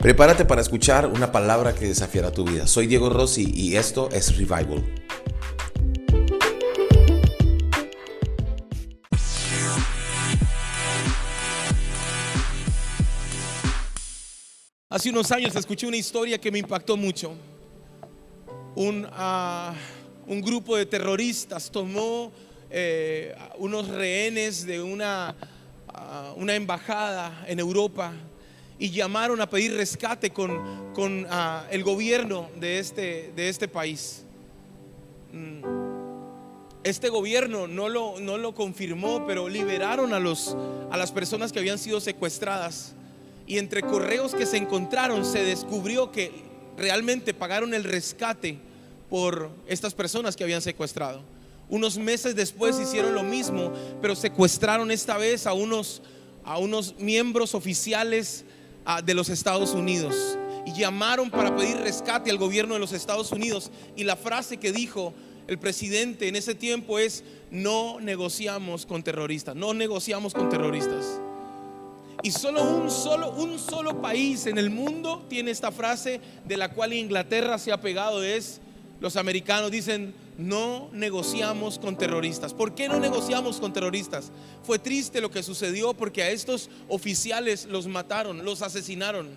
Prepárate para escuchar una palabra que desafiará tu vida. Soy Diego Rossi y esto es Revival. Hace unos años escuché una historia que me impactó mucho. Un, ah, grupo de terroristas tomó eh, unos rehenes de una, ah, una embajada en Europa y llamaron a pedir rescate con, con ah, el gobierno de este, de este país. Mm. Este gobierno no lo, no lo confirmó, pero liberaron a, los, a las personas que habían sido secuestradas. Y entre correos que se encontraron se descubrió que realmente pagaron el rescate por estas personas que habían secuestrado. Unos meses después hicieron lo mismo, pero secuestraron esta vez a unos, a unos miembros oficiales de los Estados Unidos y llamaron para pedir rescate al gobierno de los Estados Unidos. Y la frase que dijo el presidente en ese tiempo es, no negociamos con terroristas, no negociamos con terroristas. Y solo un solo un solo país en el mundo tiene esta frase de la cual Inglaterra se ha pegado es los americanos dicen, no negociamos con terroristas. ¿Por qué no negociamos con terroristas? Fue triste lo que sucedió porque a estos oficiales los mataron, los asesinaron.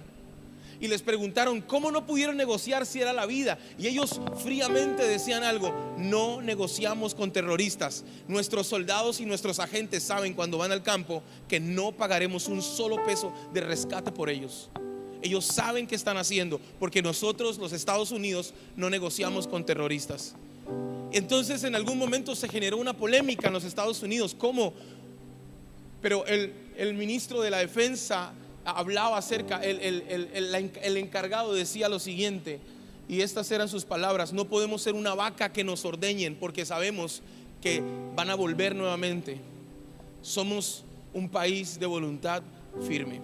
Y les preguntaron, ¿cómo no pudieron negociar si era la vida? Y ellos fríamente decían algo, no negociamos con terroristas. Nuestros soldados y nuestros agentes saben cuando van al campo que no pagaremos un solo peso de rescate por ellos. Ellos saben qué están haciendo porque nosotros, los Estados Unidos, no negociamos con terroristas. Entonces en algún momento se generó una polémica en los Estados Unidos. ¿Cómo? Pero el, ministro de la Defensa hablaba acerca, el, el encargado decía lo siguiente, y estas eran sus palabras, no podemos ser una vaca que nos ordeñen porque sabemos que van a volver nuevamente. Somos un país de voluntad firme.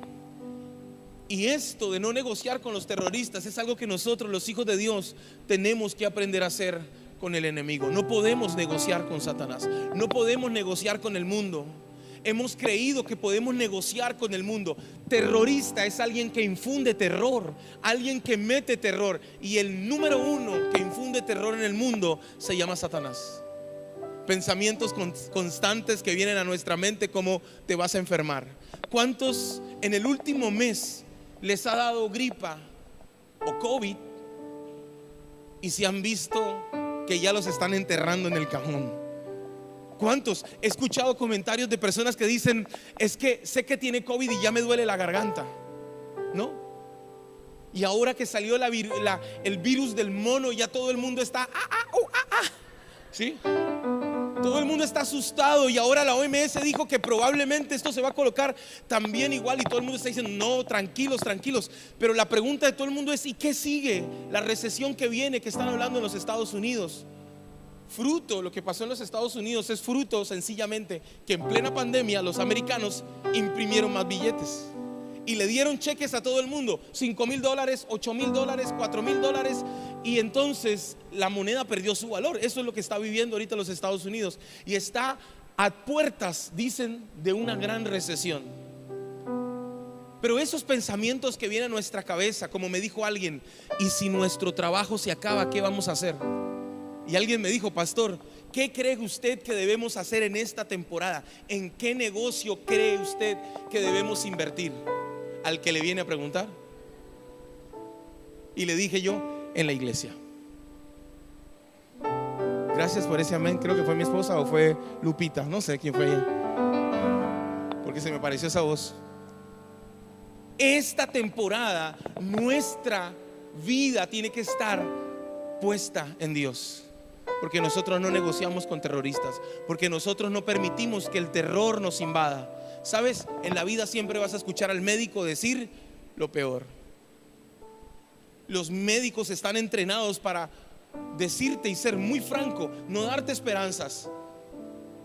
Y esto de no negociar con los terroristas es algo que nosotros, los hijos de Dios, tenemos que aprender a hacer con el enemigo. No podemos negociar con Satanás. No podemos negociar con el mundo. Hemos creído que podemos negociar con el mundo. Terrorista es alguien que infunde terror, alguien que mete terror. Y el número uno que infunde terror en el mundo se llama Satanás. Pensamientos constantes que vienen a nuestra mente como te vas a enfermar. ¿Cuántos en el último mes les ha dado gripa o COVID y se han visto que ya los están enterrando en el cajón. ¿Cuántos? He escuchado comentarios de personas que dicen, es que sé que tiene COVID y ya me duele la garganta. ¿No? Y ahora que salió el virus del mono, ya todo el mundo está, ah, ah, uh, ah, ah. ¿Sí? Todo el mundo está asustado y ahora la OMS dijo que probablemente esto se va a colocar también igual y todo el mundo está diciendo, no, tranquilos, tranquilos. Pero la pregunta de todo el mundo es, ¿y qué sigue? La recesión que viene, que están hablando en los Estados Unidos. Fruto, lo que pasó en los Estados Unidos es fruto sencillamente que en plena pandemia los americanos imprimieron más billetes y le dieron cheques a todo el mundo, 5 mil dólares, 8 mil dólares, 4 mil dólares, y entonces la moneda perdió su valor. Eso es lo que está viviendo ahorita los Estados Unidos. Y está a puertas, dicen, de una gran recesión. Pero esos pensamientos que vienen a nuestra cabeza, como me dijo alguien, y si nuestro trabajo se acaba, ¿qué vamos a hacer? Y alguien me dijo, pastor, ¿qué cree usted que debemos hacer en esta temporada? ¿En qué negocio cree usted que debemos invertir? Al que le viene a preguntar? Y le dije yo, en la iglesia. Gracias por ese amén. Creo que fue mi esposa o fue Lupita. No sé quién fue ella. Porque se me pareció esa voz. Esta temporada, nuestra vida tiene que estar puesta en Dios. Porque nosotros no negociamos con terroristas. Porque nosotros no permitimos que el terror nos invada. Sabes, en la vida siempre vas a escuchar al médico decir lo peor. Los médicos están entrenados para decirte y ser muy franco, no darte esperanzas,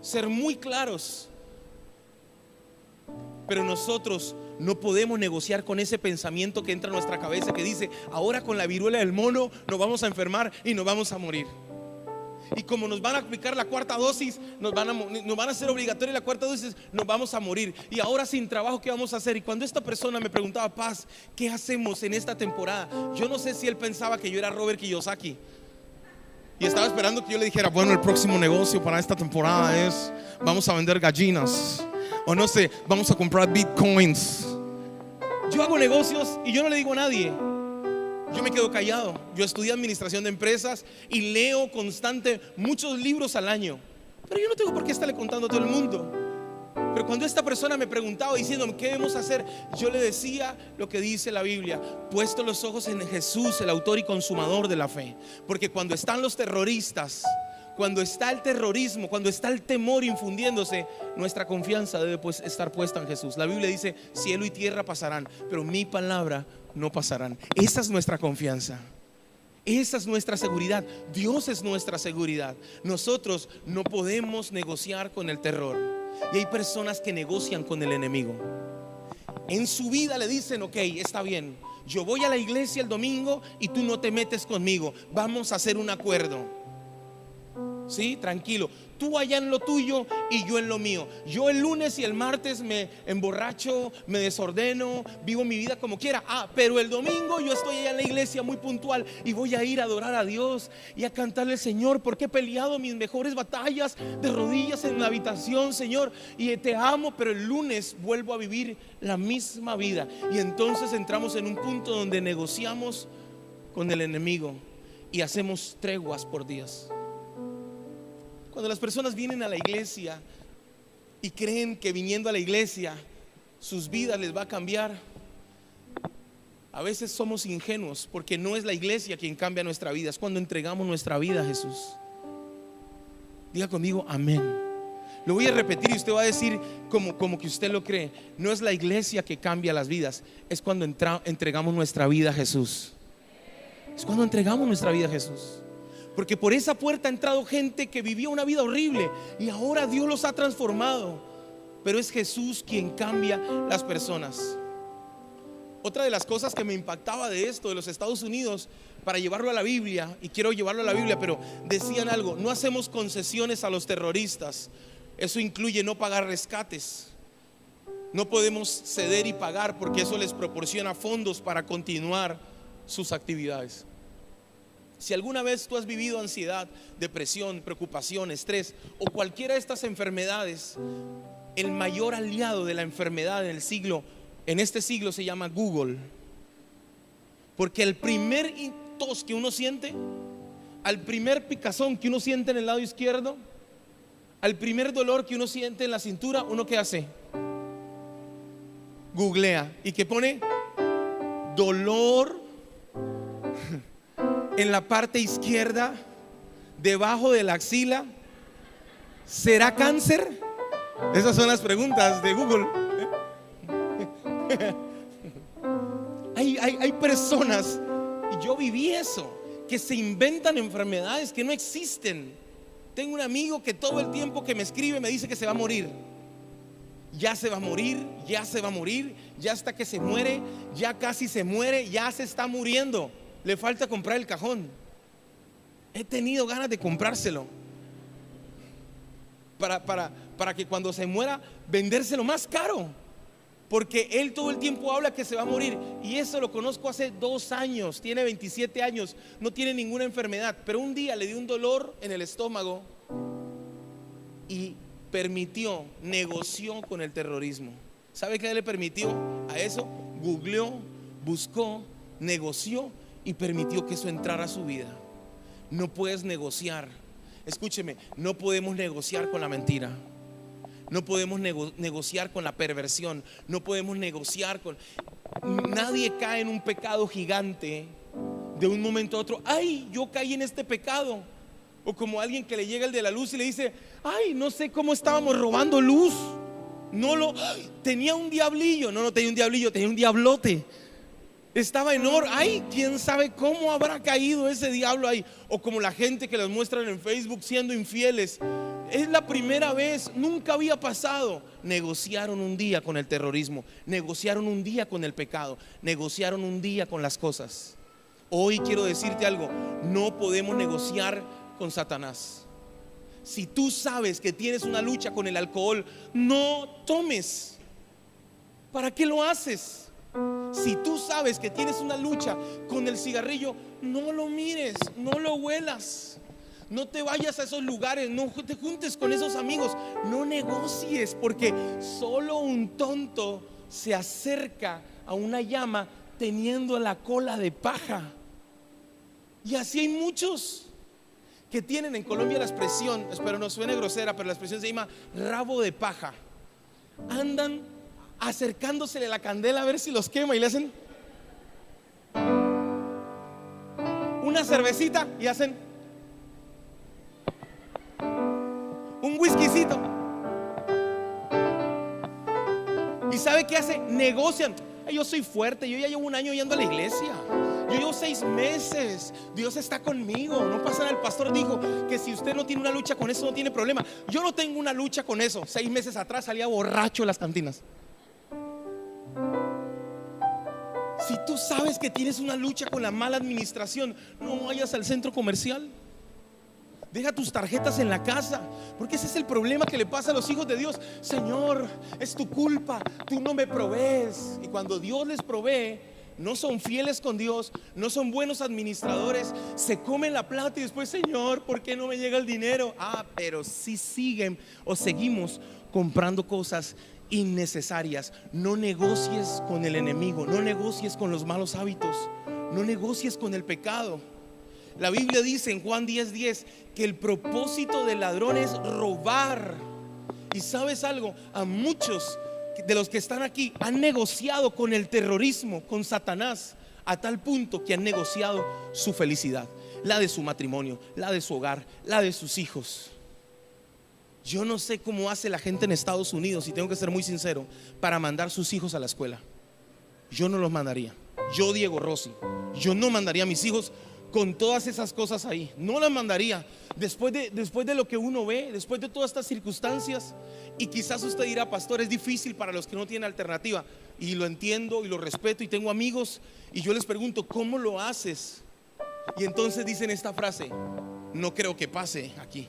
ser muy claros. Pero nosotros no podemos negociar con ese pensamiento que entra a nuestra cabeza que dice, ahora con la viruela del mono nos vamos a enfermar y nos vamos a morir. Y como nos van a aplicar la cuarta dosis, nos van a, nos van a hacer obligatoria la cuarta dosis, nos vamos a morir. Y ahora sin trabajo, ¿qué vamos a hacer? Y cuando esta persona me preguntaba, Paz, ¿qué hacemos en esta temporada? Yo no sé si él pensaba que yo era Robert Kiyosaki. Y estaba esperando que yo le dijera, bueno, el próximo negocio para esta temporada es, vamos a vender gallinas. O no sé, vamos a comprar bitcoins. Yo hago negocios y yo no le digo a nadie. Yo me quedo callado. Yo estudié administración de empresas y leo constante muchos libros al año. Pero yo no tengo por qué estarle contando a todo el mundo. Pero cuando esta persona me preguntaba diciendo ¿qué debemos hacer? Yo le decía lo que dice la Biblia, puesto los ojos en Jesús, el autor y consumador de la fe. Porque cuando están los terroristas, cuando está el terrorismo, cuando está el temor infundiéndose, nuestra confianza debe pues estar puesta en Jesús. La Biblia dice, cielo y tierra pasarán, pero mi palabra no pasarán. Esa es nuestra confianza. Esa es nuestra seguridad. Dios es nuestra seguridad. Nosotros no podemos negociar con el terror. Y hay personas que negocian con el enemigo. En su vida le dicen, ok, está bien, yo voy a la iglesia el domingo y tú no te metes conmigo. Vamos a hacer un acuerdo. Sí, tranquilo. Tú allá en lo tuyo y yo en lo mío. Yo el lunes y el martes me emborracho, me desordeno, vivo mi vida como quiera. Ah, pero el domingo yo estoy allá en la iglesia muy puntual y voy a ir a adorar a Dios y a cantarle al Señor porque he peleado mis mejores batallas de rodillas en la habitación, Señor, y te amo, pero el lunes vuelvo a vivir la misma vida. Y entonces entramos en un punto donde negociamos con el enemigo y hacemos treguas por días. Cuando las personas vienen a la iglesia y creen que viniendo a la iglesia sus vidas les va a cambiar, a veces somos ingenuos porque no es la iglesia quien cambia nuestra vida, es cuando entregamos nuestra vida a Jesús. Diga conmigo, amén. Lo voy a repetir y usted va a decir como, como que usted lo cree. No es la iglesia que cambia las vidas, es cuando entregamos nuestra vida a Jesús. Es cuando entregamos nuestra vida a Jesús. Porque por esa puerta ha entrado gente que vivía una vida horrible y ahora Dios los ha transformado. Pero es Jesús quien cambia las personas. Otra de las cosas que me impactaba de esto, de los Estados Unidos, para llevarlo a la Biblia, y quiero llevarlo a la Biblia, pero decían algo, no hacemos concesiones a los terroristas. Eso incluye no pagar rescates. No podemos ceder y pagar porque eso les proporciona fondos para continuar sus actividades. Si alguna vez tú has vivido ansiedad, depresión, preocupación, estrés o cualquiera de estas enfermedades, el mayor aliado de la enfermedad en el siglo, en este siglo se llama Google. Porque el primer tos que uno siente, al primer picazón que uno siente en el lado izquierdo, al primer dolor que uno siente en la cintura, uno qué hace? Googlea y que pone dolor en la parte izquierda, debajo de la axila. ¿Será cáncer? Esas son las preguntas de Google. hay, hay personas, y yo viví eso, que se inventan enfermedades que no existen. Tengo un amigo que todo el tiempo que me escribe me dice que se va a morir. Ya se va a morir, ya se va a morir, ya hasta que se muere, ya casi se muere, ya se está muriendo le falta comprar el cajón. He tenido ganas de comprárselo. Para, para, para que cuando se muera, vendérselo más caro. Porque él todo el tiempo habla que se va a morir. Y eso lo conozco hace dos años. Tiene 27 años. No tiene ninguna enfermedad. Pero un día le dio un dolor en el estómago. Y permitió, negoció con el terrorismo. ¿Sabe qué le permitió a eso? Googleó, buscó, negoció y permitió que eso entrara a su vida. No puedes negociar. Escúcheme, no podemos negociar con la mentira. No podemos negociar con la perversión. No podemos negociar con... Nadie cae en un pecado gigante de un momento a otro. Ay, yo caí en este pecado. O como alguien que le llega el de la luz y le dice, ay, no sé cómo estábamos robando luz. No lo... tenía un diablillo. No, no tenía un diablillo, tenía un diablote. Estaba en oro. Ay, quién sabe cómo habrá caído ese diablo ahí. O como la gente que los muestran en Facebook siendo infieles. Es la primera vez, nunca había pasado. Negociaron un día con el terrorismo, negociaron un día con el pecado, negociaron un día con las cosas. Hoy quiero decirte algo, no podemos negociar con Satanás. Si tú sabes que tienes una lucha con el alcohol, no tomes. ¿Para qué lo haces? Si tú sabes que tienes una lucha con el cigarrillo, no lo mires, no lo huelas. No te vayas a esos lugares, no te juntes con esos amigos, no negocies, porque solo un tonto se acerca a una llama teniendo la cola de paja. Y así hay muchos que tienen en Colombia la expresión, espero no suene grosera, pero la expresión se llama rabo de paja. Andan acercándosele la candela a ver si los quema y le hacen una cervecita y hacen un whiskycito. ¿Y sabe qué hace? Negocian. yo soy fuerte, yo ya llevo un año yendo a la iglesia. Yo llevo seis meses. Dios está conmigo. No pasa nada. El pastor dijo que si usted no tiene una lucha con eso, no tiene problema. Yo no tengo una lucha con eso. Seis meses atrás salía borracho en las cantinas. Si tú sabes que tienes una lucha con la mala administración, no vayas al centro comercial. Deja tus tarjetas en la casa, porque ese es el problema que le pasa a los hijos de Dios. Señor, es tu culpa, tú no me provees. Y cuando Dios les provee, no son fieles con Dios, no son buenos administradores, se comen la plata y después, Señor, ¿por qué no me llega el dinero? Ah, pero si siguen o seguimos comprando cosas innecesarias. No negocies con el enemigo, no negocies con los malos hábitos, no negocies con el pecado. La Biblia dice en Juan 10:10 10, que el propósito del ladrón es robar. Y sabes algo, a muchos de los que están aquí han negociado con el terrorismo, con Satanás, a tal punto que han negociado su felicidad, la de su matrimonio, la de su hogar, la de sus hijos. Yo no sé cómo hace la gente en Estados Unidos, y tengo que ser muy sincero, para mandar sus hijos a la escuela. Yo no los mandaría. Yo, Diego Rossi, yo no mandaría a mis hijos con todas esas cosas ahí. No las mandaría. Después de, después de lo que uno ve, después de todas estas circunstancias, y quizás usted dirá, pastor, es difícil para los que no tienen alternativa. Y lo entiendo y lo respeto y tengo amigos. Y yo les pregunto, ¿cómo lo haces? Y entonces dicen esta frase, no creo que pase aquí.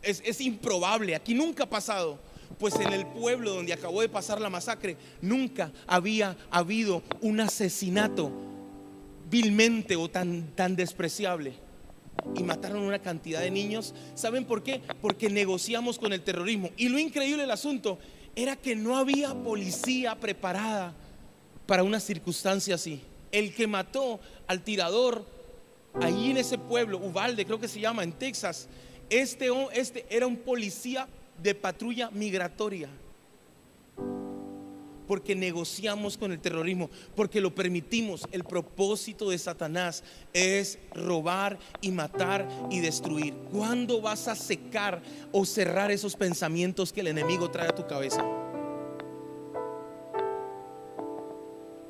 Es, improbable, aquí nunca ha pasado. Pues en el pueblo donde acabó de pasar la masacre, nunca había habido un asesinato vilmente o tan, tan despreciable. Y mataron una cantidad de niños. ¿Saben por qué? Porque negociamos con el terrorismo. Y lo increíble del asunto era que no había policía preparada para una circunstancia así. El que mató al tirador ahí en ese pueblo, Uvalde creo que se llama, en Texas, este, este era un policía de patrulla migratoria porque negociamos con el terrorismo, porque lo permitimos. El propósito de Satanás es robar y matar y destruir. ¿Cuándo vas a secar o cerrar esos pensamientos que el enemigo trae a tu cabeza?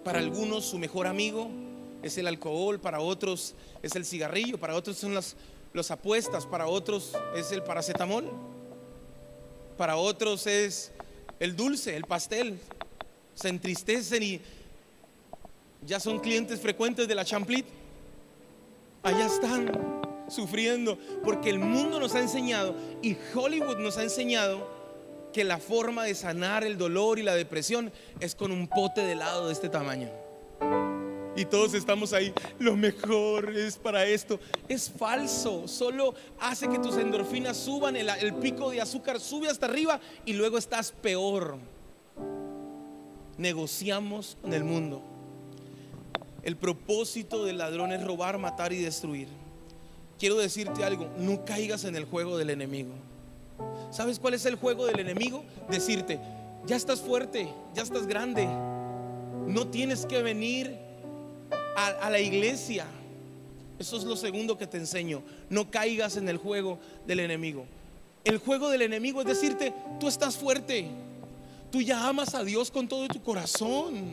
Para algunos su mejor amigo es el alcohol, para otros es el cigarrillo, para otros son las, las apuestas, para otros es el paracetamol, para otros es el dulce, el pastel, se entristecen y ya son clientes frecuentes de la Champlit. Allá están sufriendo porque el mundo nos ha enseñado y Hollywood nos ha enseñado que la forma de sanar el dolor y la depresión es con un pote de helado de este tamaño. Y todos estamos ahí, lo mejor es para esto. Es falso, solo hace que tus endorfinas suban, el, pico de azúcar sube hasta arriba y luego estás peor negociamos con el mundo. El propósito del ladrón es robar, matar y destruir. Quiero decirte algo, no caigas en el juego del enemigo. ¿Sabes cuál es el juego del enemigo? Decirte, ya estás fuerte, ya estás grande, no tienes que venir a, la iglesia. Eso es lo segundo que te enseño. No caigas en el juego del enemigo. El juego del enemigo es decirte, tú estás fuerte, Tú ya amas a Dios con todo tu corazón.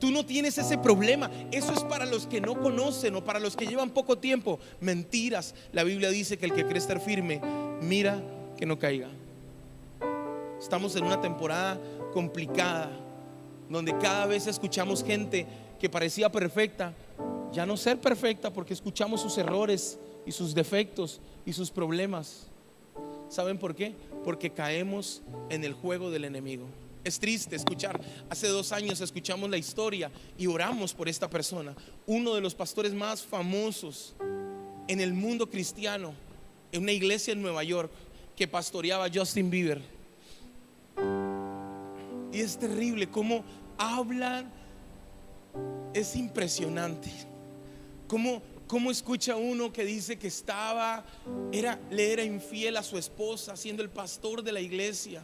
Tú no tienes ese problema. Eso es para los que no conocen o para los que llevan poco tiempo. Mentiras. La Biblia dice que el que cree estar firme, mira que no caiga. Estamos en una temporada complicada, donde cada vez escuchamos gente que parecía perfecta, ya no ser perfecta porque escuchamos sus errores y sus defectos y sus problemas. ¿Saben por qué? Porque caemos en el juego del enemigo. Es triste escuchar, hace dos años escuchamos la historia y oramos por esta persona, uno de los pastores más famosos en el mundo cristiano, en una iglesia en Nueva York que pastoreaba Justin Bieber. Y es terrible cómo hablan, es impresionante. Cómo, cómo escucha uno que dice que estaba, era, le era infiel a su esposa, siendo el pastor de la iglesia.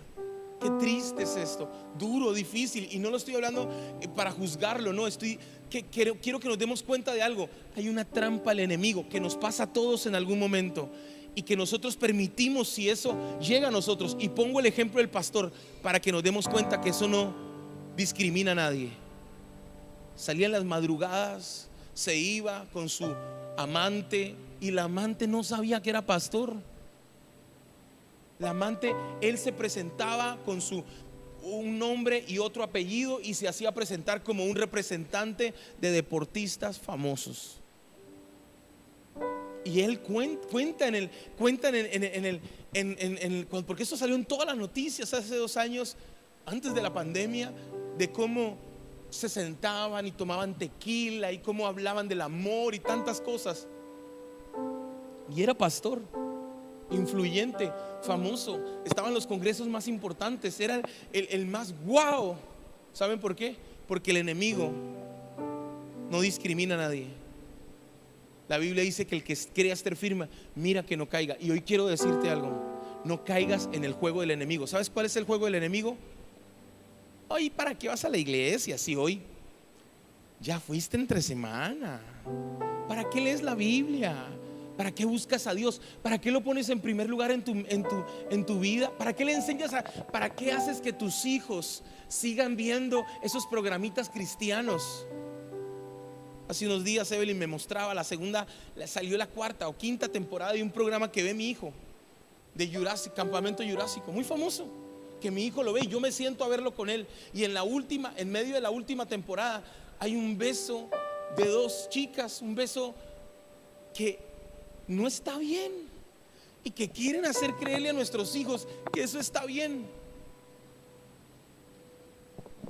Qué triste es esto, duro, difícil. Y no lo estoy hablando eh, para juzgarlo, no, estoy que quiero, quiero que nos demos cuenta de algo. Hay una trampa al enemigo que nos pasa a todos en algún momento y que nosotros permitimos si eso llega a nosotros. Y pongo el ejemplo del pastor para que nos demos cuenta que eso no discrimina a nadie. Salía en las madrugadas, se iba con su amante y la amante no sabía que era pastor. La amante, él se presentaba con su un nombre y otro apellido y se hacía presentar como un representante de deportistas famosos. Y él cuenta en el, cuenta en el, en, porque esto salió en todas las noticias hace dos años, antes de la pandemia, de cómo se sentaban y tomaban tequila y cómo hablaban del amor y tantas cosas. Y era pastor influyente, famoso, estaba en los congresos más importantes, era el, más guau. ¿Saben por qué? Porque el enemigo no discrimina a nadie. La Biblia dice que el que crea estar firme, mira que no caiga. Y hoy quiero decirte algo, no caigas en el juego del enemigo. ¿Sabes cuál es el juego del enemigo? Hoy, ¿para qué vas a la iglesia si hoy ya fuiste entre semana? ¿Para qué lees la Biblia? ¿Para qué buscas a Dios? ¿Para qué lo pones en primer lugar en tu, en tu, en tu vida? ¿Para qué le enseñas a... ¿Para qué haces que tus hijos sigan viendo esos programitas cristianos? Hace unos días Evelyn me mostraba la segunda, salió la cuarta o quinta temporada de un programa que ve mi hijo, de Jurásico, Campamento Jurásico, muy famoso, que mi hijo lo ve y yo me siento a verlo con él. Y en la última, en medio de la última temporada, hay un beso de dos chicas, un beso que no está bien y que quieren hacer creerle a nuestros hijos que eso está bien.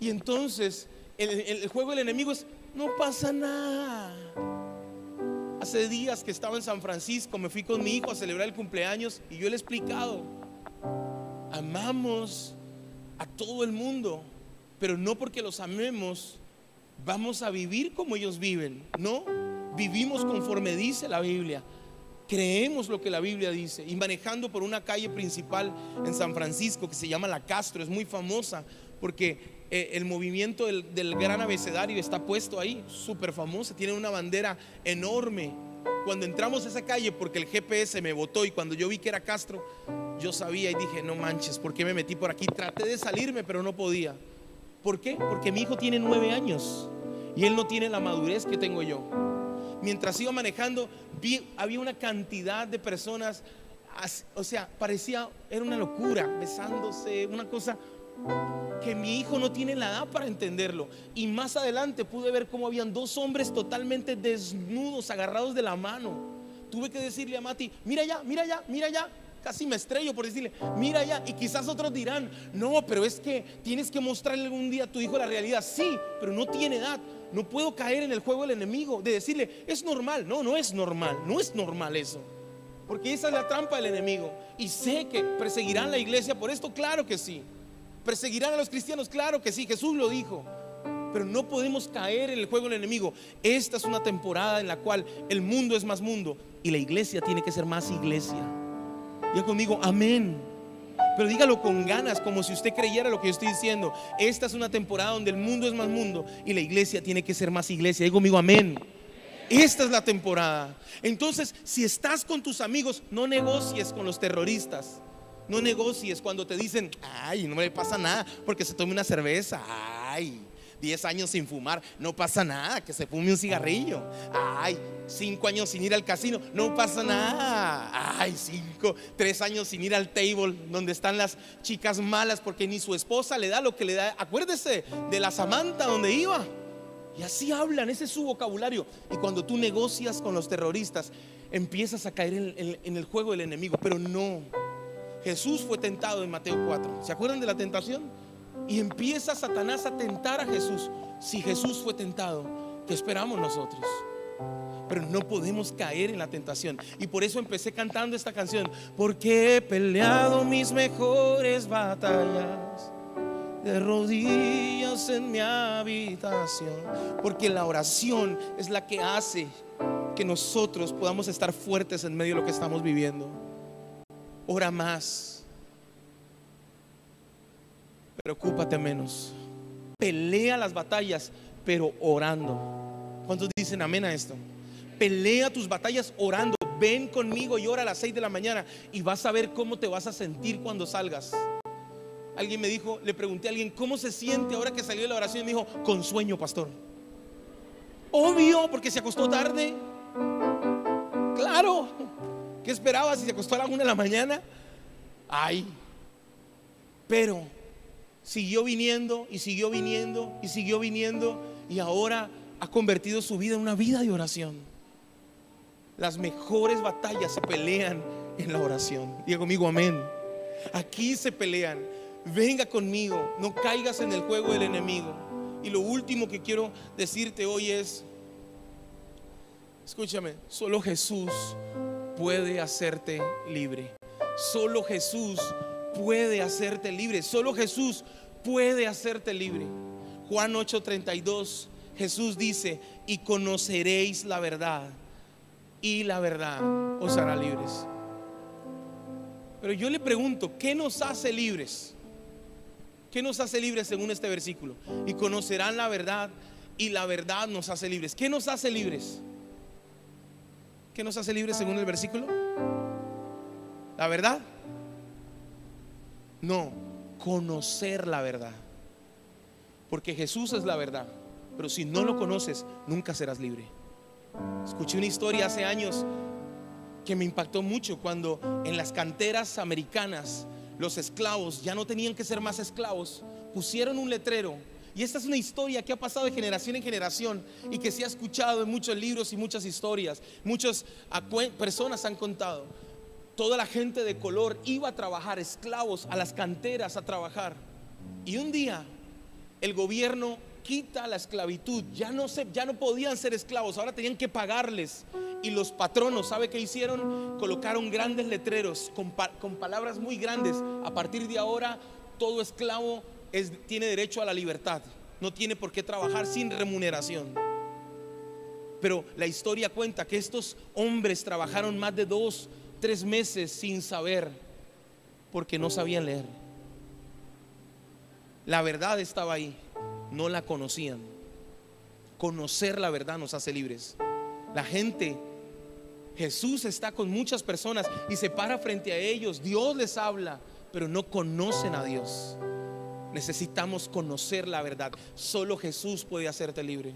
Y entonces el, juego del enemigo es, no pasa nada. Hace días que estaba en San Francisco, me fui con mi hijo a celebrar el cumpleaños y yo le he explicado, amamos a todo el mundo, pero no porque los amemos vamos a vivir como ellos viven, no, vivimos conforme dice la Biblia creemos lo que la Biblia dice. Y manejando por una calle principal en San Francisco que se llama La Castro, es muy famosa porque eh, el movimiento del, del, gran abecedario está puesto ahí, súper famosa, tiene una bandera enorme. Cuando entramos a esa calle, porque el GPS me votó y cuando yo vi que era Castro, yo sabía y dije, no manches, ¿por qué me metí por aquí? Traté de salirme, pero no podía. ¿Por qué? Porque mi hijo tiene nueve años y él no tiene la madurez que tengo yo mientras iba manejando, vi, había una cantidad de personas, o sea, parecía, era una locura, besándose, una cosa que mi hijo no tiene la edad para entenderlo. Y más adelante pude ver cómo habían dos hombres totalmente desnudos, agarrados de la mano. Tuve que decirle a Mati, mira ya, mira ya, mira ya. Casi me estrello por decirle, mira ya. Y quizás otros dirán, no, pero es que tienes que mostrarle algún día a tu hijo la realidad. Sí, pero no tiene edad. No puedo caer en el juego del enemigo de decirle, es normal. No, no es normal. No es normal eso. Porque esa es la trampa del enemigo. Y sé que perseguirán la iglesia por esto, claro que sí. Perseguirán a los cristianos, claro que sí. Jesús lo dijo. Pero no podemos caer en el juego del enemigo. Esta es una temporada en la cual el mundo es más mundo y la iglesia tiene que ser más iglesia. Diga conmigo, amén. Pero dígalo con ganas, como si usted creyera lo que yo estoy diciendo. Esta es una temporada donde el mundo es más mundo y la iglesia tiene que ser más iglesia. Diga conmigo, amén. Esta es la temporada. Entonces, si estás con tus amigos, no negocies con los terroristas. No negocies cuando te dicen, ay, no me pasa nada porque se tome una cerveza. Ay, 10 años sin fumar, no pasa nada, que se fume un cigarrillo. Ay, 5 años sin ir al casino, no pasa nada. Ay, 5, 3 años sin ir al table donde están las chicas malas porque ni su esposa le da lo que le da. Acuérdese de la Samantha donde iba. Y así hablan, ese es su vocabulario. Y cuando tú negocias con los terroristas, empiezas a caer en, el juego del enemigo. Pero no. Jesús fue tentado en Mateo 4. ¿Se acuerdan de la tentación? Y empieza Satanás a tentar a Jesús. Si Jesús fue tentado, ¿qué esperamos nosotros? Pero no podemos caer en la tentación. Y por eso empecé cantando esta canción. Porque he peleado mis mejores batallas de rodillas en mi habitación. Porque la oración es la que hace que nosotros podamos estar fuertes en medio de lo que estamos viviendo. Ora más. Preocúpate menos. Pelea las batallas, pero orando. ¿Cuántos dicen amén a esto? Pelea tus batallas orando. Ven conmigo y ora a las 6 de la mañana y vas a ver cómo te vas a sentir cuando salgas. Alguien me dijo, le pregunté a alguien, ¿cómo se siente ahora que salió de la oración? Y me dijo, con sueño, pastor. Obvio, porque se acostó tarde. Claro. ¿Qué esperaba si se acostó a la una de la mañana? Ay. Pero siguió viniendo y siguió viniendo y siguió viniendo y ahora ha convertido su vida en una vida de oración. Las mejores batallas se pelean en la oración. Diga conmigo, amén. Aquí se pelean. Venga conmigo, no caigas en el juego del enemigo. Y lo último que quiero decirte hoy es, escúchame, solo Jesús puede hacerte libre. Solo Jesús puede hacerte libre. Solo Jesús puede hacerte libre. Juan 8:32, Jesús dice, y conoceréis la verdad, y la verdad os hará libres. Pero yo le pregunto, ¿qué nos hace libres? ¿Qué nos hace libres según este versículo? Y conocerán la verdad, y la verdad nos hace libres. ¿Qué nos hace libres? ¿Qué nos hace libres según el versículo? ¿La verdad? No, conocer la verdad. Porque Jesús es la verdad. Pero si no lo conoces, nunca serás libre. Escuché una historia hace años que me impactó mucho cuando en las canteras americanas los esclavos ya no tenían que ser más esclavos, pusieron un letrero. Y esta es una historia que ha pasado de generación en generación y que se ha escuchado en muchos libros y muchas historias. Muchas acue- personas han contado. Toda la gente de color iba a trabajar, esclavos, a las canteras a trabajar. Y un día el gobierno quita la esclavitud. Ya no, se, ya no podían ser esclavos, ahora tenían que pagarles. Y los patronos, ¿sabe qué hicieron? Colocaron grandes letreros con, con palabras muy grandes. A partir de ahora, todo esclavo tiene derecho a la libertad. No tiene por qué trabajar sin remuneración. Pero la historia cuenta que estos hombres trabajaron más de dos, tres meses sin saber, porque no sabían leer. La verdad estaba ahí, no la conocían. Conocer la verdad nos hace libres. La gente, Jesús está con muchas personas y se para frente a ellos. Dios les habla, pero no conocen a Dios. Necesitamos conocer la verdad. Solo Jesús puede hacerte libre.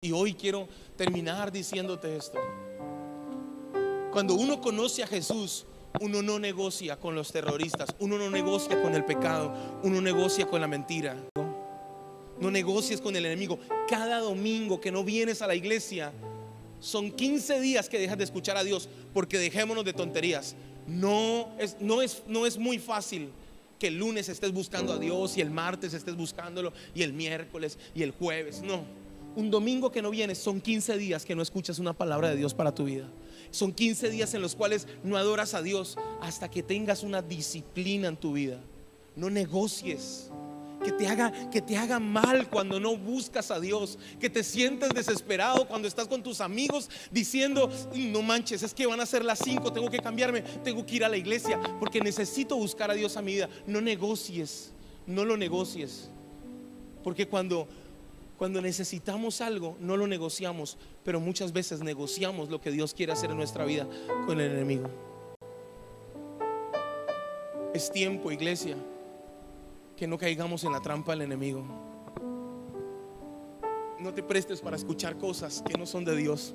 Y hoy quiero terminar diciéndote esto. Cuando uno conoce a Jesús, uno no negocia con los terroristas, uno no negocia con el pecado, uno negocia con la mentira. No negocies con el enemigo. Cada domingo que no vienes a la iglesia, son 15 días que dejas de escuchar a Dios porque dejémonos de tonterías. No es, no es, no es muy fácil que el lunes estés buscando a Dios y el martes estés buscándolo y el miércoles y el jueves. No. Un domingo que no vienes son 15 días que no escuchas una palabra de Dios para tu vida. Son 15 días en los cuales no adoras a Dios hasta que tengas una disciplina en tu vida. No negocies. Que te, haga, que te haga mal cuando no buscas a Dios. Que te sientes desesperado cuando estás con tus amigos diciendo, "Uy, no manches, es que van a ser las 5, tengo que cambiarme, tengo que ir a la iglesia porque necesito buscar a Dios a mi vida. No negocies, no lo negocies. Porque cuando, cuando necesitamos algo, no lo negociamos, pero muchas veces negociamos lo que Dios quiere hacer en nuestra vida con el enemigo. Es tiempo, iglesia, que no caigamos en la trampa del enemigo. No te prestes para escuchar cosas que no son de Dios.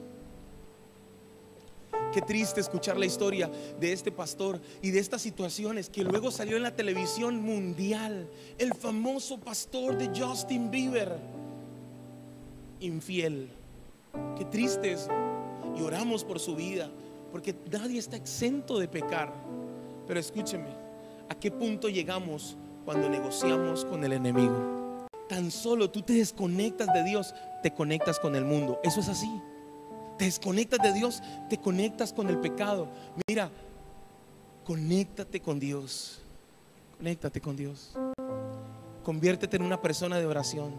Qué triste escuchar la historia de este pastor y de estas situaciones que luego salió en la televisión mundial. El famoso pastor de Justin Bieber. infiel. Qué triste eso. Y oramos por su vida, porque nadie está exento de pecar. Pero escúcheme, ¿a qué punto llegamos cuando negociamos con el enemigo? Tan solo tú te desconectas de Dios, te conectas con el mundo. Eso es así. Te desconectas de Dios, te conectas con el pecado. Mira, conéctate con Dios. Conéctate con Dios. Conviértete en una persona de oración.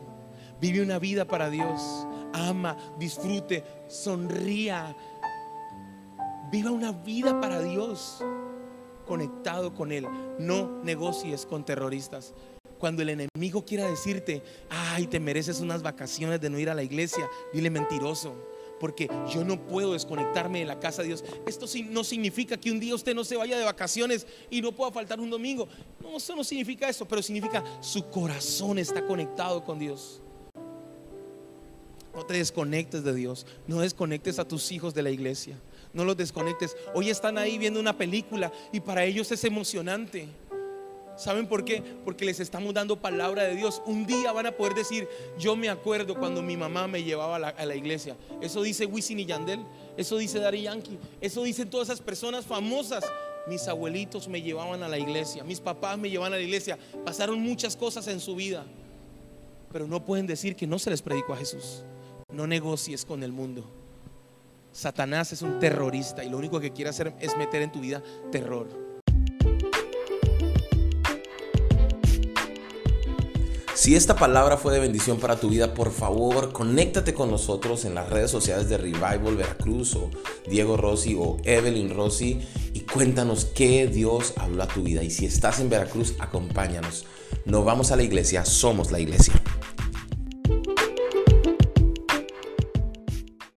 Vive una vida para Dios. Ama, disfrute, sonría. Viva una vida para Dios. Conectado con Él. No negocies con terroristas. Cuando el enemigo quiera decirte, ay, te mereces unas vacaciones de no ir a la iglesia, dile mentiroso porque yo no puedo desconectarme de la casa de Dios. Esto no significa que un día usted no se vaya de vacaciones y no pueda faltar un domingo. No, eso no significa eso, pero significa su corazón está conectado con Dios. No te desconectes de Dios, no desconectes a tus hijos de la iglesia, no los desconectes. Hoy están ahí viendo una película y para ellos es emocionante. ¿Saben por qué? Porque les estamos dando palabra de Dios. Un día van a poder decir, yo me acuerdo cuando mi mamá me llevaba a la, iglesia. Eso dice Wisin y Yandel, eso dice Dari Yankee, eso dicen todas esas personas famosas. Mis abuelitos me llevaban a la iglesia, mis papás me llevaban a la iglesia. Pasaron muchas cosas en su vida, pero no pueden decir que no se les predicó a Jesús. No negocies con el mundo. Satanás es un terrorista y lo único que quiere hacer es meter en tu vida terror. Si esta palabra fue de bendición para tu vida, por favor, conéctate con nosotros en las redes sociales de Revival Veracruz o Diego Rossi o Evelyn Rossi y cuéntanos qué Dios habló a tu vida. Y si estás en Veracruz, acompáñanos. No vamos a la iglesia, somos la iglesia.